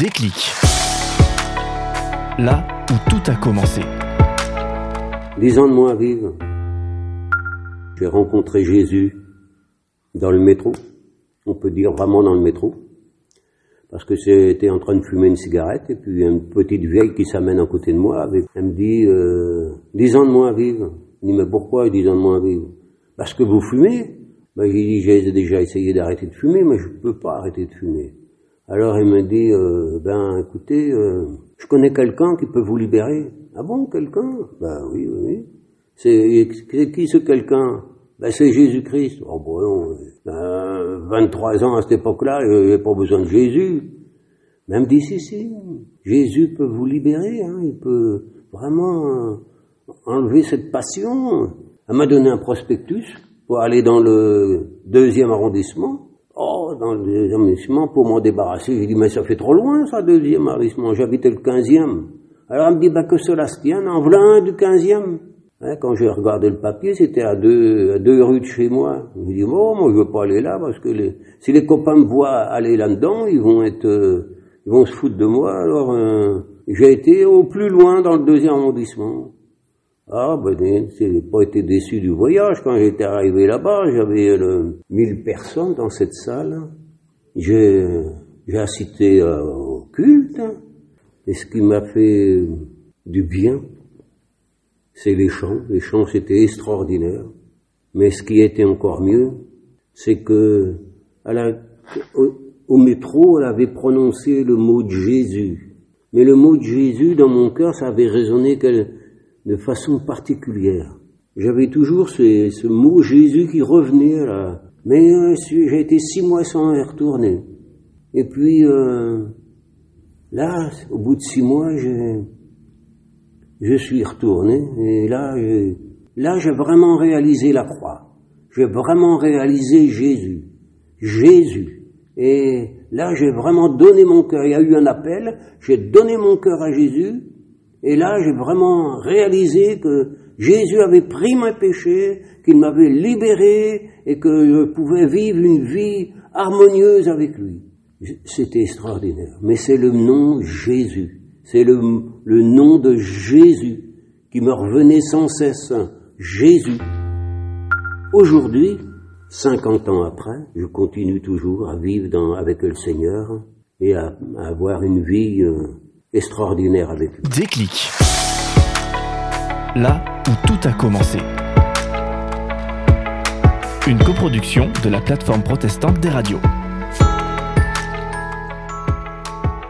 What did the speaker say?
Déclic. Là où tout a commencé. Dix ans de moi à vivre. J'ai rencontré Jésus dans le métro. On peut dire vraiment dans le métro. Parce que j'étais en train de fumer une cigarette et puis une petite vieille qui s'amène à côté de moi. Avec, elle me dit euh, dix ans de moins à vivre. Mais pourquoi dix ans de moins Parce que vous fumez? Ben, j'ai dit j'ai déjà essayé d'arrêter de fumer, mais je ne peux pas arrêter de fumer. Alors il me dit, euh, ben écoutez, euh, je connais quelqu'un qui peut vous libérer. Ah bon, quelqu'un? Ben oui, oui, oui. C'est qui ce quelqu'un? Ben c'est Jésus-Christ. Oh bon, ben, 23 ans à cette époque-là, il n'y pas besoin de Jésus. Même dit, si, si, Jésus peut vous libérer, hein, il peut vraiment enlever cette passion. Elle m'a donné un prospectus pour aller dans le deuxième arrondissement. Oh, dans le deuxième arrondissement, pour m'en débarrasser, j'ai dit, mais ça fait trop loin, ça, deuxième arrondissement. J'habitais le quinzième. Alors, elle me dit, bah, que cela se tienne, en voilà un du quinzième. Hein, quand j'ai regardé le papier, c'était à deux, à deux rues de chez moi. Je dit, oh, moi, je veux pas aller là, parce que les, si les copains me voient aller là-dedans, ils vont être, euh, ils vont se foutre de moi. Alors, euh, j'ai été au plus loin dans le deuxième arrondissement. Ah, ben, j'ai pas été déçu du voyage. Quand j'étais arrivé là-bas, j'avais euh, 1000 personnes dans cette salle. J'ai, j'ai assisté euh, au culte. Et ce qui m'a fait du bien, c'est les chants. Les chants, c'était extraordinaire. Mais ce qui était encore mieux, c'est que au, au métro, elle avait prononcé le mot de Jésus. Mais le mot de Jésus, dans mon cœur, ça avait résonné qu'elle, de façon particulière. J'avais toujours ce, mot Jésus qui revenait là. Mais euh, j'ai été six mois sans y retourner. Et puis euh, là, au bout de six mois, je, suis retourné. Et là, là, j'ai vraiment réalisé la croix. J'ai vraiment réalisé Jésus. Jésus. Et là, j'ai vraiment donné mon cœur. Il y a eu un appel. J'ai donné mon cœur à Jésus. Et là, j'ai vraiment réalisé que Jésus avait pris mes péchés, qu'il m'avait libéré et que je pouvais vivre une vie harmonieuse avec lui. C'était extraordinaire. Mais c'est le nom Jésus. C'est le, nom de Jésus qui me revenait sans cesse. Jésus. Aujourd'hui, 50 ans après, je continue toujours à vivre dans, avec le Seigneur et à, à avoir une vie euh, extraordinaire avec. Déclic. Là où tout a commencé. Une coproduction de la plateforme protestante des radios.